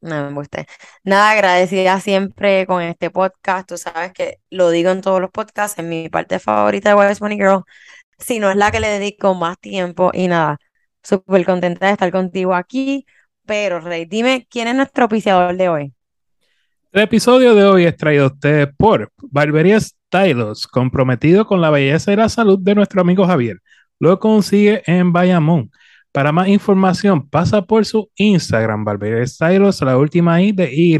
No me gusta. Nada, agradecida siempre con este podcast. Tú sabes que lo digo en todos los podcasts, en mi parte favorita de Wise Money Girl. Si no es la que le dedico más tiempo y nada, súper contenta de estar contigo aquí. Pero, Rey, dime quién es nuestro oficiador de hoy. El episodio de hoy es traído a ustedes por Barbería Stylos, comprometido con la belleza y la salud de nuestro amigo Javier. Lo consigue en Bayamón. Para más información, pasa por su Instagram, Barbería Stylos, la última I de Y.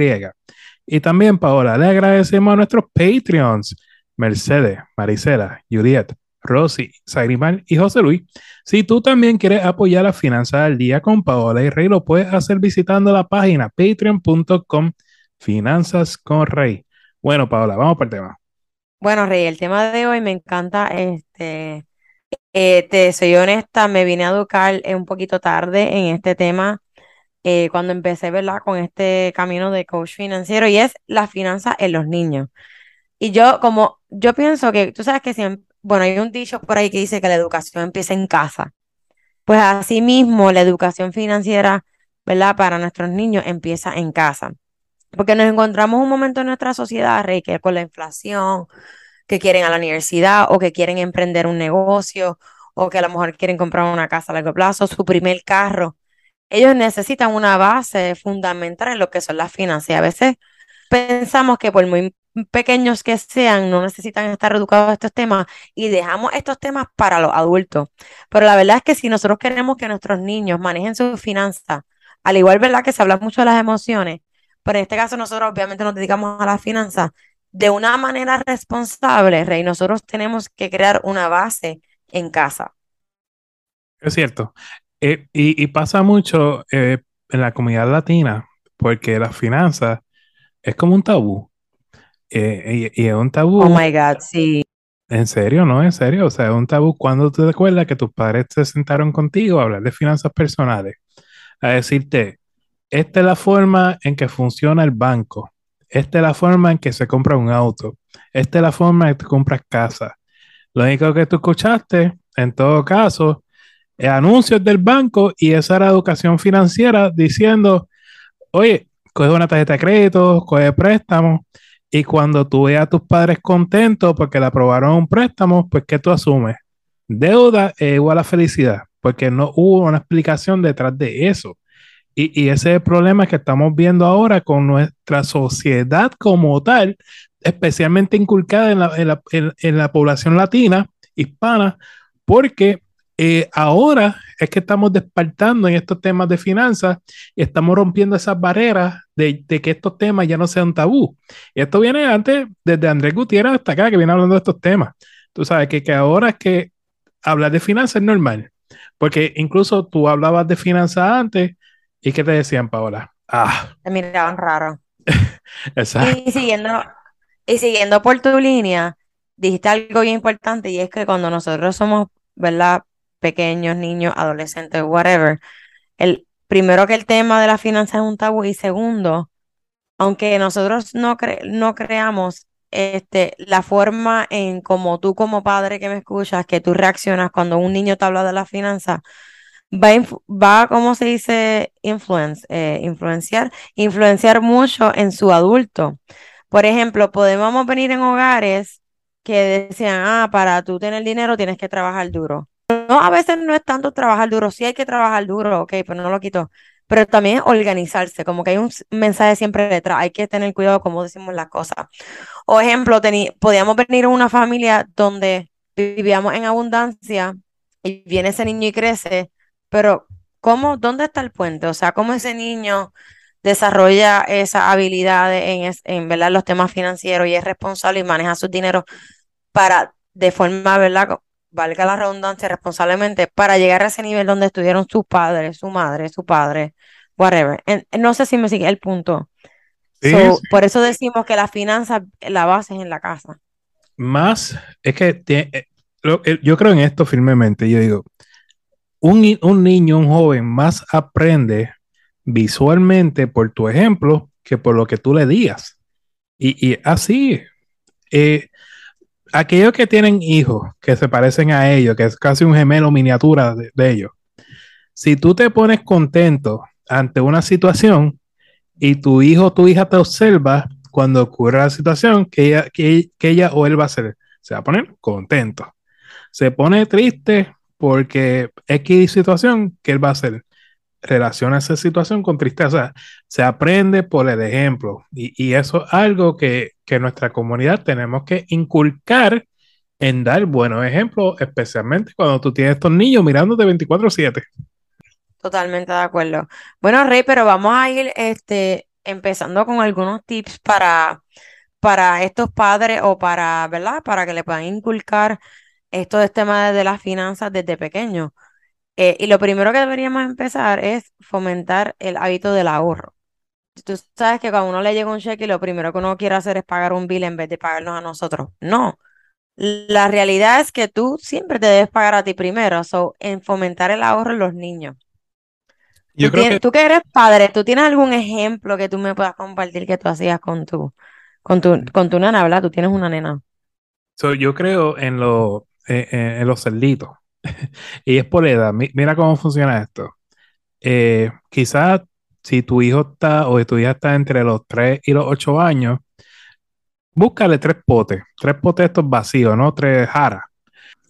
Y también, Paola, le agradecemos a nuestros Patreons, Mercedes, Marisela, Juliet, Rosy, Sagrimal y José Luis. Si tú también quieres apoyar las finanzas al día con Paola y Rey, lo puedes hacer visitando la página patreon.com finanzas con Rey. Bueno, Paola, vamos por el tema. Bueno, Rey, el tema de hoy me encanta. Este, eh, te soy honesta, me vine a educar un poquito tarde en este tema eh, cuando empecé, ¿verdad? Con este camino de coach financiero y es la finanza en los niños. Y yo, como, yo pienso que, tú sabes que siempre, bueno, hay un dicho por ahí que dice que la educación empieza en casa. Pues así mismo, la educación financiera, ¿verdad? Para nuestros niños empieza en casa. Porque nos encontramos un momento en nuestra sociedad, Rey, con la inflación, que quieren a la universidad o que quieren emprender un negocio o que a lo mejor quieren comprar una casa a largo plazo, su primer carro. Ellos necesitan una base fundamental en lo que son las finanzas. A veces pensamos que por muy pequeños que sean, no necesitan estar educados a estos temas y dejamos estos temas para los adultos. Pero la verdad es que si nosotros queremos que nuestros niños manejen sus finanzas, al igual, ¿verdad? Que se habla mucho de las emociones, pero en este caso nosotros obviamente nos dedicamos a las finanzas, de una manera responsable, Rey, nosotros tenemos que crear una base en casa. Es cierto. Eh, y, pasa mucho eh, en la comunidad latina, porque las finanzas es como un tabú. Eh, y, es un tabú. Oh my God, sí. En serio, ¿no? En serio. O sea, es un tabú cuando te acuerdas que tus padres se sentaron contigo a hablar de finanzas personales, a decirte, esta es la forma en que funciona el banco. Esta es la forma en que se compra un auto. Esta es la forma en que tú compras casa. Lo único que tú escuchaste, en todo caso, es anuncios del banco y esa era educación financiera diciendo, oye, coge una tarjeta de crédito, coge préstamo, y cuando tú veas a tus padres contentos porque le aprobaron un préstamo, pues ¿qué tú asumes? Deuda es igual a felicidad, porque no hubo una explicación detrás de eso. Y, ese es el problema que estamos viendo ahora con nuestra sociedad como tal, especialmente inculcada en la, población latina, hispana, porque eh, ahora es que estamos despertando en estos temas de finanzas y estamos rompiendo esas barreras de, que estos temas ya no sean tabú. Y esto viene antes, desde Andrés Gutiérrez hasta acá, que viene hablando de estos temas. Tú sabes que, que ahora es que hablar de finanzas es normal, porque incluso tú hablabas de finanzas antes ¿Y qué te decían, Paola? Ah. Te miraban raro. Exacto. Y siguiendo, y siguiendo por tu línea, dijiste algo bien importante y es que cuando nosotros somos, ¿verdad? Pequeños, niños, adolescentes, whatever, el primero que el tema de la finanza es un tabú y segundo, aunque nosotros no, no creamos este, la forma en como tú como padre que me escuchas, que tú reaccionas cuando un niño te habla de la finanza, va, va ¿cómo se dice? Eh, influenciar, influenciar mucho en su adulto. Por ejemplo, podemos venir en hogares que decían, ah, para tú tener dinero tienes que trabajar duro. No, a veces no es tanto trabajar duro, sí hay que trabajar duro, ok, pero no lo quito. Pero también organizarse, como que hay un mensaje siempre detrás, hay que tener cuidado como decimos las cosas. O ejemplo, podíamos venir a una familia donde vivíamos en abundancia y viene ese niño y crece pero, ¿cómo, dónde está el puente? O sea, ¿cómo ese niño desarrolla esa habilidad en, en ¿verdad? los temas financieros y es responsable y maneja su dinero para, de forma, ¿verdad? valga la redundancia, responsablemente, para llegar a ese nivel donde estuvieron sus padres, su madre, su padre, whatever. no sé si me sigue el punto. Por eso decimos que la finanza, la base es en la casa. Más, es que eh, yo creo en esto firmemente. Yo digo, un, un niño, un joven, más aprende visualmente por tu ejemplo que por lo que tú le digas. Y, y así, eh, aquellos que tienen hijos que se parecen a ellos, que es casi un gemelo miniatura de, ellos, si tú te pones contento ante una situación y tu hijo o tu hija te observa cuando ocurre la situación, que ella, que, ella o él va a hacer, se va a poner contento. Se pone triste porque X situación, que él va a hacer? relaciona esa situación con tristeza. Se aprende por el ejemplo y, eso es algo que, que nuestra comunidad tenemos que inculcar en dar buenos ejemplos, especialmente cuando tú tienes estos niños mirándote 24/7. Totalmente de acuerdo. Bueno, Rey, pero vamos a ir este, empezando con algunos tips para, para estos padres o para, ¿verdad? Para que le puedan inculcar estos temas de las finanzas desde pequeños. Eh, y lo primero que deberíamos empezar es fomentar el hábito del ahorro. Tú sabes que cuando uno le llega un cheque, lo primero que uno quiere hacer es pagar un bill en vez de pagarnos a nosotros. No. La realidad es que tú siempre te debes pagar a ti primero, so, en fomentar el ahorro en los niños. Yo tú, creo que... tú que eres padre, ¿tú tienes algún ejemplo que tú me puedas compartir que tú hacías con tu, con tu, con tu nena, ¿verdad? Tú tienes una nena. yo creo en, lo, eh, eh, en los cerditos. y es por edad. Mira cómo funciona esto. Eh, quizás si tu hijo está o tu hija está entre los 3 y los 8 años, búscale tres potes, tres potes estos vacíos, ¿no? Tres jaras.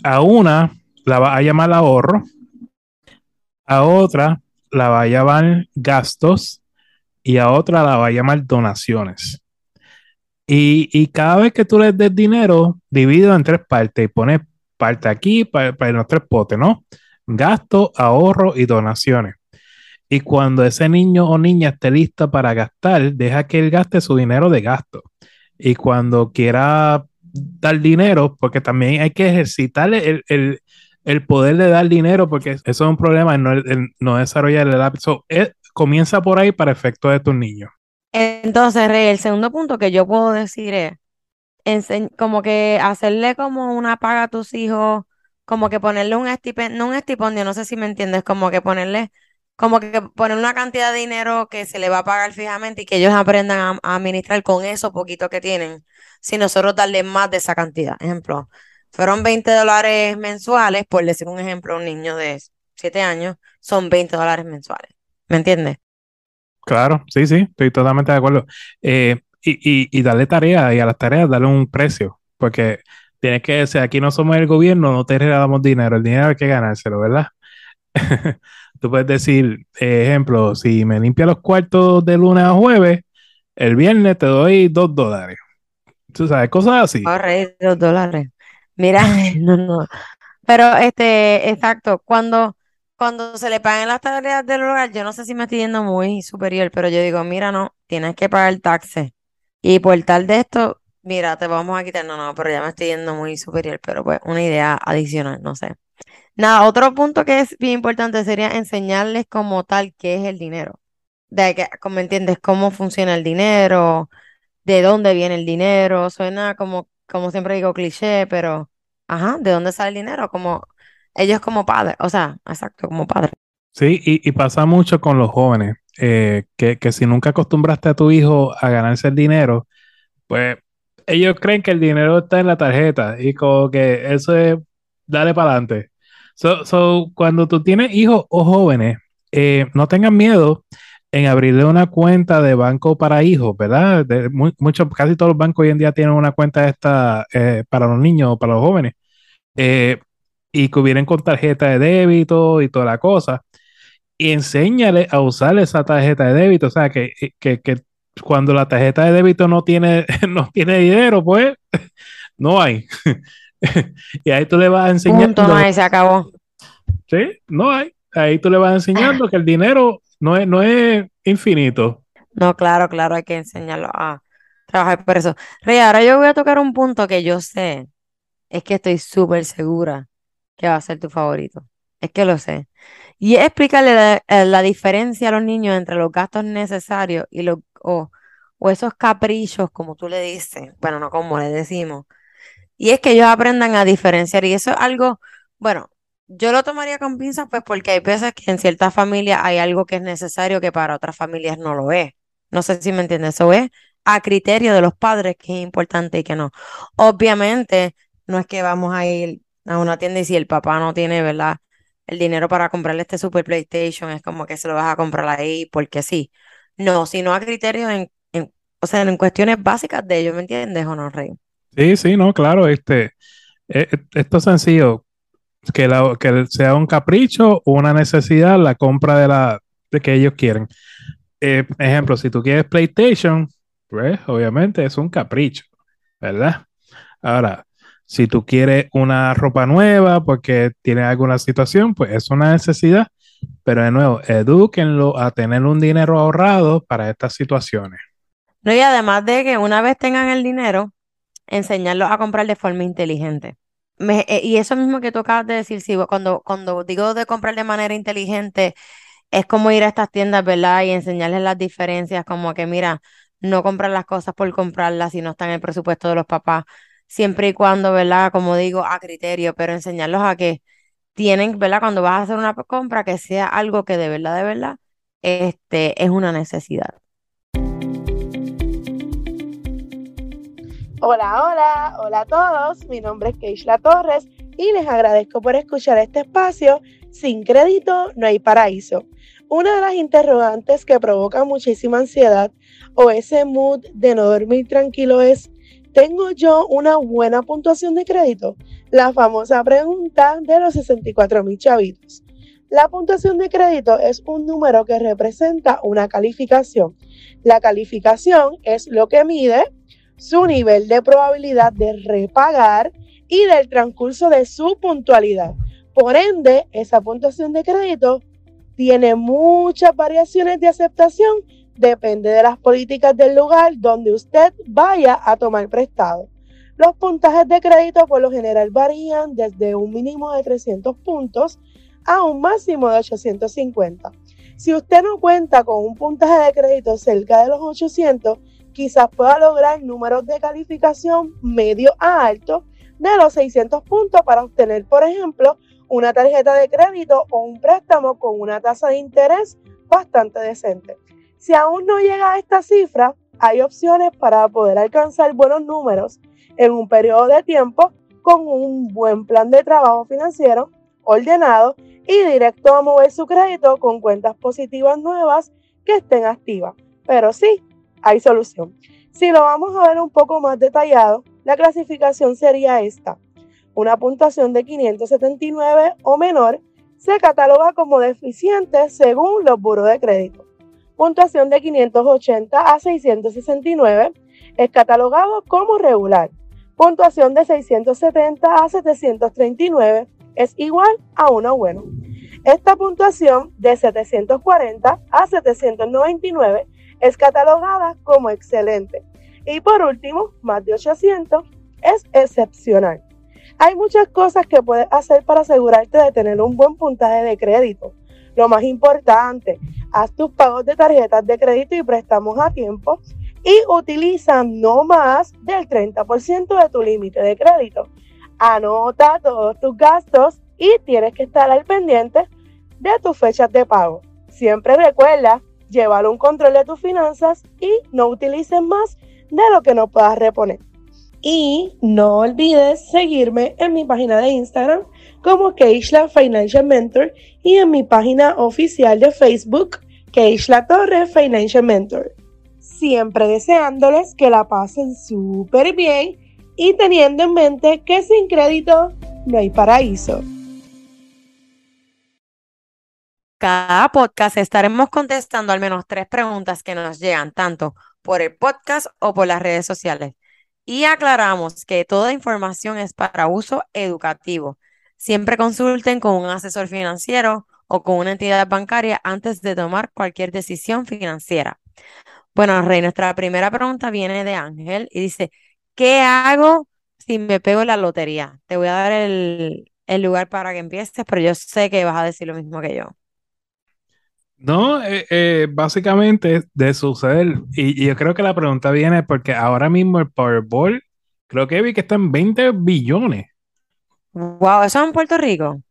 A una la va a llamar ahorro, a otra la va a llamar gastos y a otra la va a llamar donaciones. Y, y cada vez que tú le des dinero, divido en tres partes y pones parte aquí para, para los ¿no? Gasto, ahorro y donaciones. Y cuando ese niño o niña esté lista para gastar, deja que él gaste su dinero de gasto. Y cuando quiera dar dinero, porque también hay que ejercitar el, el, poder de dar dinero, porque eso es un problema, no, no desarrollar el hábito. Eh, comienza por ahí para efecto de tus niños. Entonces, Rey, el segundo punto que yo puedo decir es, como que hacerle como una paga a tus hijos, como que ponerle un estipendio, no un estipendio, no sé si me entiendes, como que ponerle, como que poner una cantidad de dinero que se le va a pagar fijamente y que ellos aprendan a, administrar con eso poquito que tienen, si nosotros darle más de esa cantidad. Ejemplo, fueron 20 dólares mensuales, por decir un ejemplo, un niño de 7 años, son 20 dólares mensuales. ¿Me entiendes? Claro, sí, sí, estoy totalmente de acuerdo. Eh, y, y, darle tarea y a las tareas darle un precio, porque tienes que, si aquí no somos el gobierno, no te regalamos dinero, el dinero hay que ganárselo, ¿verdad? Tú puedes decir, ejemplo, si me limpia los cuartos de lunes a jueves, el viernes te doy dos dólares. Tú sabes, cosas así. Corre, dos dólares. Mira, no, no. Pero, este, exacto, cuando, cuando se le paguen las tareas del hogar, yo no sé si me estoy yendo muy superior, pero yo digo, mira, no, tienes que pagar taxes. Y por tal de esto, mira, te vamos a quitar, no, no, pero ya me estoy yendo muy superior, pero pues una idea adicional, no sé. Nada, otro punto que es bien importante sería enseñarles como tal qué es el dinero. De que, como entiendes, cómo funciona el dinero, de dónde viene el dinero. Suena como, como siempre digo, cliché, pero, ajá, ¿de dónde sale el dinero? Como ellos como padres, o sea, exacto, como padres. Sí, y, y pasa mucho con los jóvenes. Eh, que, que, si nunca acostumbraste a tu hijo a ganarse el dinero, pues ellos creen que el dinero está en la tarjeta y como que eso es, dale para adelante. So, cuando tú tienes hijos o jóvenes, eh, no tengan miedo en abrirle una cuenta de banco para hijos, ¿verdad? De, casi todos los bancos hoy en día tienen una cuenta esta eh, para los niños o para los jóvenes. y que hubieran con tarjeta de débito y toda la cosa y enséñale a usar esa tarjeta de débito. O sea, que, que, que cuando la tarjeta de débito no tiene, no tiene dinero, pues no hay. y ahí tú le vas enseñando. no hay, se acabó. Sí, no hay. Ahí tú le vas enseñando que el dinero no es, no es infinito. No, claro, claro, hay que enseñarlo a trabajar por eso. Rey, ahora yo voy a tocar un punto que yo sé, es que estoy súper segura que va a ser tu favorito. Es que lo sé. Y explicarle eh, la, diferencia a los niños entre los gastos necesarios y los, o, o esos caprichos, como tú le dices, bueno, no como le decimos. Y es que ellos aprendan a diferenciar. Y eso es algo, bueno, yo lo tomaría con pinzas, pues porque hay veces que en ciertas familias hay algo que es necesario que para otras familias no lo es. No sé si me entiendes. Eso es a criterio de los padres que es importante y que no. Obviamente, no es que vamos a ir a una tienda y si el papá no tiene, ¿verdad? El dinero para comprarle este Super PlayStation, es como que se lo vas a comprar ahí porque sí. No, sino a criterio en, o sea, en cuestiones básicas de ellos, ¿me entiendes o Rey? Sí, sí, no, claro, este, eh, esto es sencillo, que, la, que sea un capricho o una necesidad la compra de la de que ellos quieren. Eh, ejemplo, si tú quieres PlayStation, pues obviamente es un capricho, ¿verdad? Ahora, si tú quieres una ropa nueva porque tiene alguna situación, pues es una necesidad. Pero de nuevo, edúquenlo a tener un dinero ahorrado para estas situaciones. No, y además de que una vez tengan el dinero, enseñarlos a comprar de forma inteligente. Eh, y eso mismo que tú acabas de decir, cuando, cuando digo de comprar de manera inteligente, es como ir a estas tiendas, ¿verdad? Y enseñarles las diferencias, como que, mira, no comprar las cosas por comprarlas si no están en el presupuesto de los papás siempre y cuando, ¿verdad? Como digo, a criterio, pero enseñarlos a que tienen, ¿verdad? Cuando vas a hacer una compra, que sea algo que de verdad, de verdad, este, es una necesidad. Hola, hola, hola a todos. Mi nombre es Keishla Torres y les agradezco por escuchar este espacio. Sin crédito no hay paraíso. Una de las interrogantes que provoca muchísima ansiedad o ese mood de no dormir tranquilo es ¿Tengo yo una buena puntuación de crédito? La famosa pregunta de los 64 mil chavitos. La puntuación de crédito es un número que representa una calificación. La calificación es lo que mide su nivel de probabilidad de repagar y del transcurso de su puntualidad. Por ende, esa puntuación de crédito tiene muchas variaciones de aceptación depende de las políticas del lugar donde usted vaya a tomar prestado. Los puntajes de crédito por lo general varían desde un mínimo de 300 puntos a un máximo de 850. Si usted no cuenta con un puntaje de crédito cerca de los 800, quizás pueda lograr números de calificación medio a alto de los 600 puntos para obtener, por ejemplo, una tarjeta de crédito o un préstamo con una tasa de interés bastante decente. Si aún no llega a esta cifra, hay opciones para poder alcanzar buenos números en un periodo de tiempo con un buen plan de trabajo financiero ordenado y directo a mover su crédito con cuentas positivas nuevas que estén activas. Pero sí, hay solución. Si lo vamos a ver un poco más detallado, la clasificación sería esta. Una puntuación de 579 o menor se cataloga como deficiente según los buros de crédito puntuación de 580 a 669 es catalogado como regular. Puntuación de 670 a 739 es igual a uno bueno. Esta puntuación de 740 a 799 es catalogada como excelente. Y por último, más de 800 es excepcional. Hay muchas cosas que puedes hacer para asegurarte de tener un buen puntaje de crédito. Lo más importante, haz tus pagos de tarjetas de crédito y préstamos a tiempo y utiliza no más del 30% de tu límite de crédito. Anota todos tus gastos y tienes que estar al pendiente de tus fechas de pago. Siempre recuerda llevar un control de tus finanzas y no utilices más de lo que no puedas reponer. Y no olvides seguirme en mi página de Instagram como Keishla Financial Mentor y en mi página oficial de Facebook, Keishla Torre Financial Mentor. Siempre deseándoles que la pasen súper bien y teniendo en mente que sin crédito no hay paraíso. Cada podcast estaremos contestando al menos tres preguntas que nos llegan tanto por el podcast o por las redes sociales. Y aclaramos que toda información es para uso educativo. Siempre consulten con un asesor financiero o con una entidad bancaria antes de tomar cualquier decisión financiera. Bueno, Rey, nuestra primera pregunta viene de Ángel y dice, ¿qué hago si me pego la lotería? Te voy a dar el, el lugar para que empieces, pero yo sé que vas a decir lo mismo que yo. No, eh, eh, básicamente de suceder, y, yo creo que la pregunta viene porque ahora mismo el Powerball, creo que vi que está en 20 billones. Wow, ¿eso es en Puerto Rico?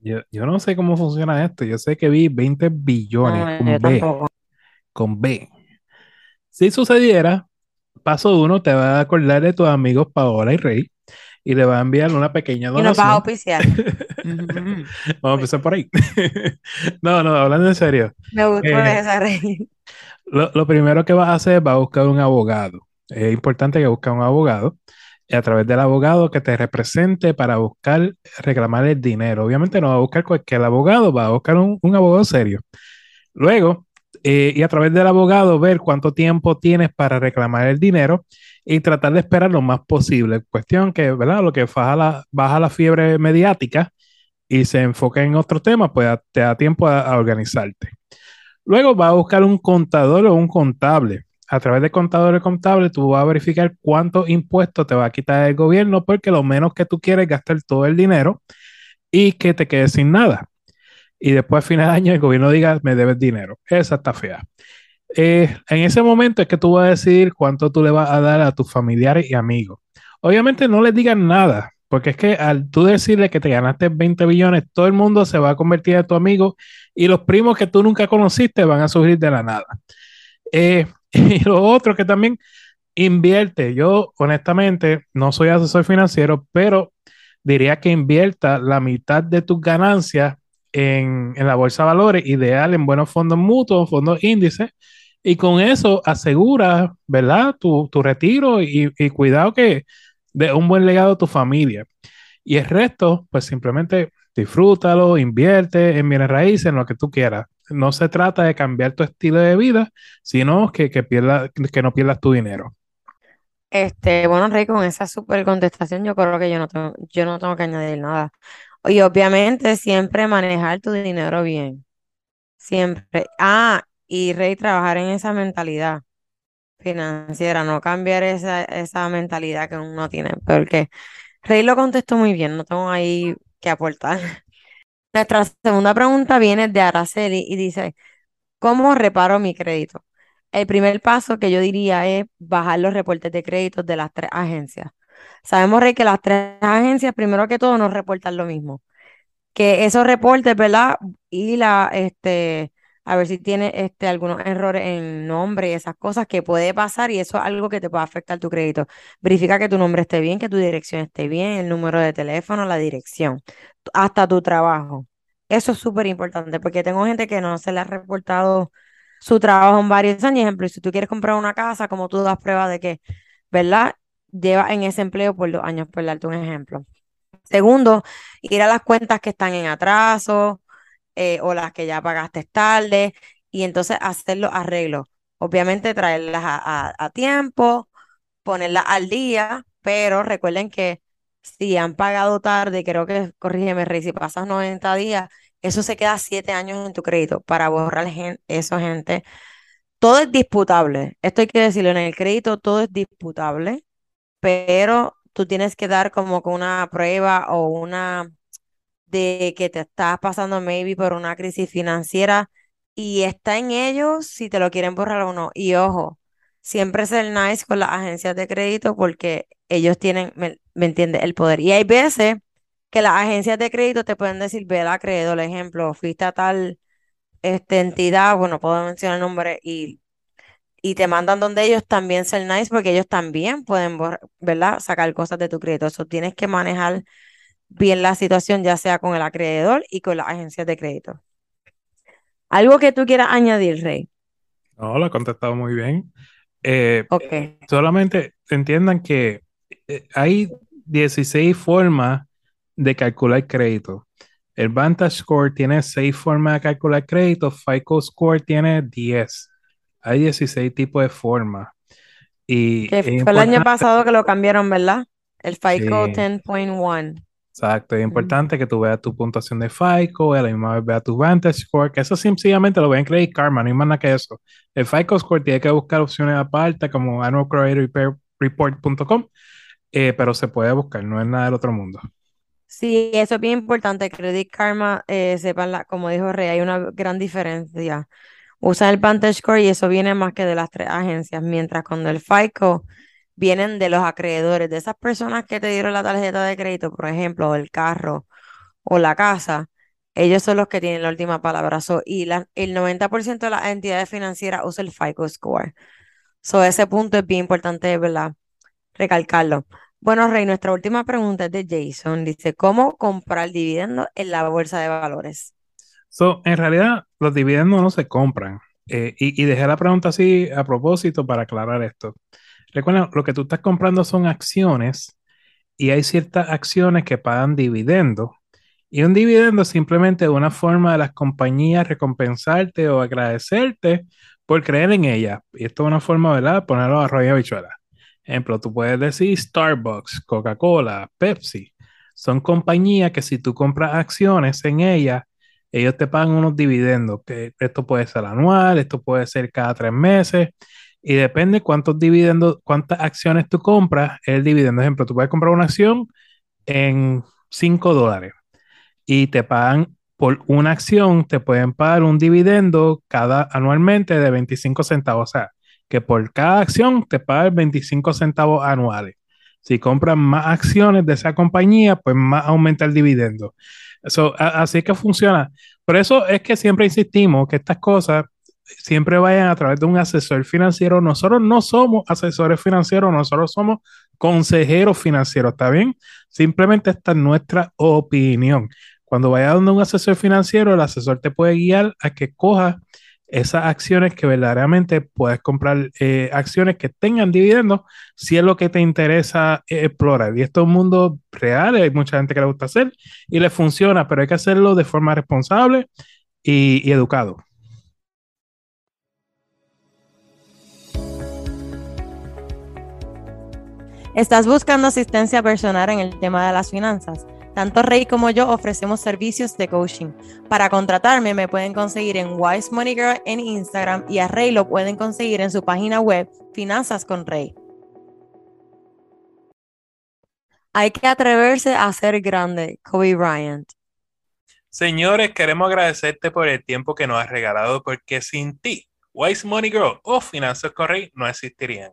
Yo, no sé cómo funciona esto, yo sé que vi 20 billones con B. Con B. Si sucediera, paso uno, te va a acordar de tus amigos Paola y Rey y le va a enviar una pequeña donación. Y nos va a auspiciar. Vamos a empezar por ahí. no, no, hablando en serio. Me gustó eh, esa rey. Lo, primero que vas a hacer va a buscar un abogado. Es importante que busques un abogado a través del abogado que te represente para buscar, reclamar el dinero. Obviamente no va a buscar cualquier abogado, va a buscar un, abogado serio. Luego, eh, y a través del abogado ver cuánto tiempo tienes para reclamar el dinero y tratar de esperar lo más posible. Cuestión que, ¿verdad? Lo que baja la, baja la fiebre mediática y se enfoca en otro tema, pues te da tiempo a, organizarte. Luego va a buscar un contador o un contable. A través de contador y contable, tú vas a verificar cuántos impuestos te va a quitar el gobierno, porque lo menos que tú quieres es gastar todo el dinero y que te quedes sin nada. Y después, a final de año, el gobierno diga, me debes dinero. Esa está fea. Eh, en ese momento es que tú vas a decidir cuánto tú le vas a dar a tus familiares y amigos. Obviamente no les digas nada, porque es que al tú decirle que te ganaste 20 billones, todo el mundo se va a convertir en tu amigo y los primos que tú nunca conociste van a surgir de la nada. Eh, y lo otro que también invierte. Yo honestamente no soy asesor financiero, pero diría que invierta la mitad de tus ganancias en, la bolsa de valores, ideal en buenos fondos mutuos, fondos índices, y con eso asegura, ¿verdad? Tu, retiro y, cuidado que de un buen legado a tu familia. Y el resto, pues simplemente disfrútalo, invierte en bienes raíces, en lo que tú quieras. No se trata de cambiar tu estilo de vida, sino que, que, pierda, que no pierdas tu dinero. Este, bueno, Rey, con esa super contestación, yo creo que yo no tengo, yo no tengo que añadir nada. Y obviamente siempre manejar tu dinero bien. Siempre. Ah, y Rey, trabajar en esa mentalidad financiera, no cambiar esa, esa mentalidad que uno tiene, porque Rey lo contestó muy bien, no tengo ahí que aportar. Nuestra segunda pregunta viene de Araceli y dice, ¿cómo reparo mi crédito? El primer paso que yo diría es bajar los reportes de créditos de las tres agencias. Sabemos, Rey, que las tres agencias, primero que todo, nos reportan lo mismo. Que esos reportes, ¿verdad? Y la, este, a ver si tiene este, algunos errores en nombre y esas cosas que puede pasar y eso es algo que te puede afectar tu crédito. Verifica que tu nombre esté bien, que tu dirección esté bien, el número de teléfono, la dirección, hasta tu trabajo. Eso es súper importante porque tengo gente que no se le ha reportado su trabajo en varios años. Ejemplo, si tú quieres comprar una casa, como tú das prueba de que, ¿verdad? Lleva en ese empleo por dos años, por darte un ejemplo. Segundo, ir a las cuentas que están en atraso, eh, o las que ya pagaste tarde, y entonces hacer los arreglos. Obviamente traerlas a, tiempo, ponerlas al día, pero recuerden que si han pagado tarde, creo que, corrígeme, Rey, si pasas 90 días, eso se queda 7 años en tu crédito para borrar eso, gente. Todo es disputable. Esto hay que decirlo, en el crédito todo es disputable, pero tú tienes que dar como una prueba o una de que te estás pasando maybe por una crisis financiera y está en ellos si te lo quieren borrar o no. Y ojo, siempre ser nice con las agencias de crédito porque ellos tienen, me, entiende, el poder. Y hay veces que las agencias de crédito te pueden decir, ve la el ejemplo, fuiste a tal este, entidad, bueno, puedo mencionar el nombre y, y te mandan donde ellos también ser nice porque ellos también pueden, ¿verdad? Sacar cosas de tu crédito. Eso tienes que manejar bien la situación, ya sea con el acreedor y con las agencias de crédito. ¿Algo que tú quieras añadir, Rey? No, lo he contestado muy bien. Eh, solamente entiendan que eh, hay 16 formas de calcular crédito. El Vantage Score tiene 6 formas de calcular crédito, FICO Score tiene 10. Hay 16 tipos de formas. Y fue el año pasado que lo cambiaron, ¿verdad? El FICO 10.1. Exacto, es importante que tú veas tu puntuación de FICO, a la misma vez veas tu Vantage Score, que eso sencillamente lo ven en Credit Karma, no hay más nada que eso. El FICO Score tiene que buscar opciones aparte como annualcreditreport.com, eh, pero se puede buscar, no es nada del otro mundo. Sí, eso es bien importante. Credit Karma, eh, sepan, la, como dijo Rey, hay una gran diferencia. Usan el VantageScore y eso viene más que de las tres agencias, mientras cuando el FICO vienen de los acreedores, de esas personas que te dieron la tarjeta de crédito, por ejemplo, el carro o la casa, ellos son los que tienen la última palabra. y el 90% de las entidades financieras usa el FICO Score. So, ese punto es bien importante, ¿verdad? Recalcarlo. Bueno, Rey, nuestra última pregunta es de Jason. Dice, ¿cómo comprar dividendos en la bolsa de valores? So, en realidad, los dividendos no se compran. Eh, y, dejé la pregunta así a propósito para aclarar esto. Recuerda, lo que tú estás comprando son acciones y hay ciertas acciones que pagan dividendos. Y un dividendo es simplemente una forma de las compañías recompensarte o agradecerte por creer en ellas. Y esto es una forma, ¿verdad? Ponerlo a rollo habichuela. Ejemplo, tú puedes decir Starbucks, Coca-Cola, Pepsi. Son compañías que si tú compras acciones en ellas, ellos te pagan unos dividendos, que esto puede ser anual, esto puede ser cada tres meses, y depende cuántos dividendos, cuántas acciones tú compras, el dividendo. Ejemplo, tú puedes comprar una acción en 5 dólares y te pagan por una acción, te pueden pagar un dividendo cada anualmente de 25 centavos. O sea, que por cada acción te pagan 25 centavos anuales. Si compras más acciones de esa compañía, pues más aumenta el dividendo. Eso, así que funciona. Por eso es que siempre insistimos que estas cosas siempre vayan a través de un asesor financiero. Nosotros no somos asesores financieros, nosotros somos consejeros financieros, ¿está bien? Simplemente esta es nuestra opinión. Cuando vaya donde un asesor financiero, el asesor te puede guiar a que cojas esas acciones que verdaderamente puedes comprar eh, acciones que tengan dividendos si es lo que te interesa eh, explorar. Y esto es un mundo real, hay mucha gente que le gusta hacer y le funciona, pero hay que hacerlo de forma responsable y educado. ¿Estás buscando asistencia personal en el tema de las finanzas? Tanto Rey como yo ofrecemos servicios de coaching. Para contratarme me pueden conseguir en Wise Money Girl en Instagram y a Rey lo pueden conseguir en su página web Finanzas con Rey. Hay que atreverse a ser grande, Kobe Bryant. Señores, queremos agradecerte por el tiempo que nos has regalado porque sin ti, Wise Money Girl o Finanzas con Rey no existirían.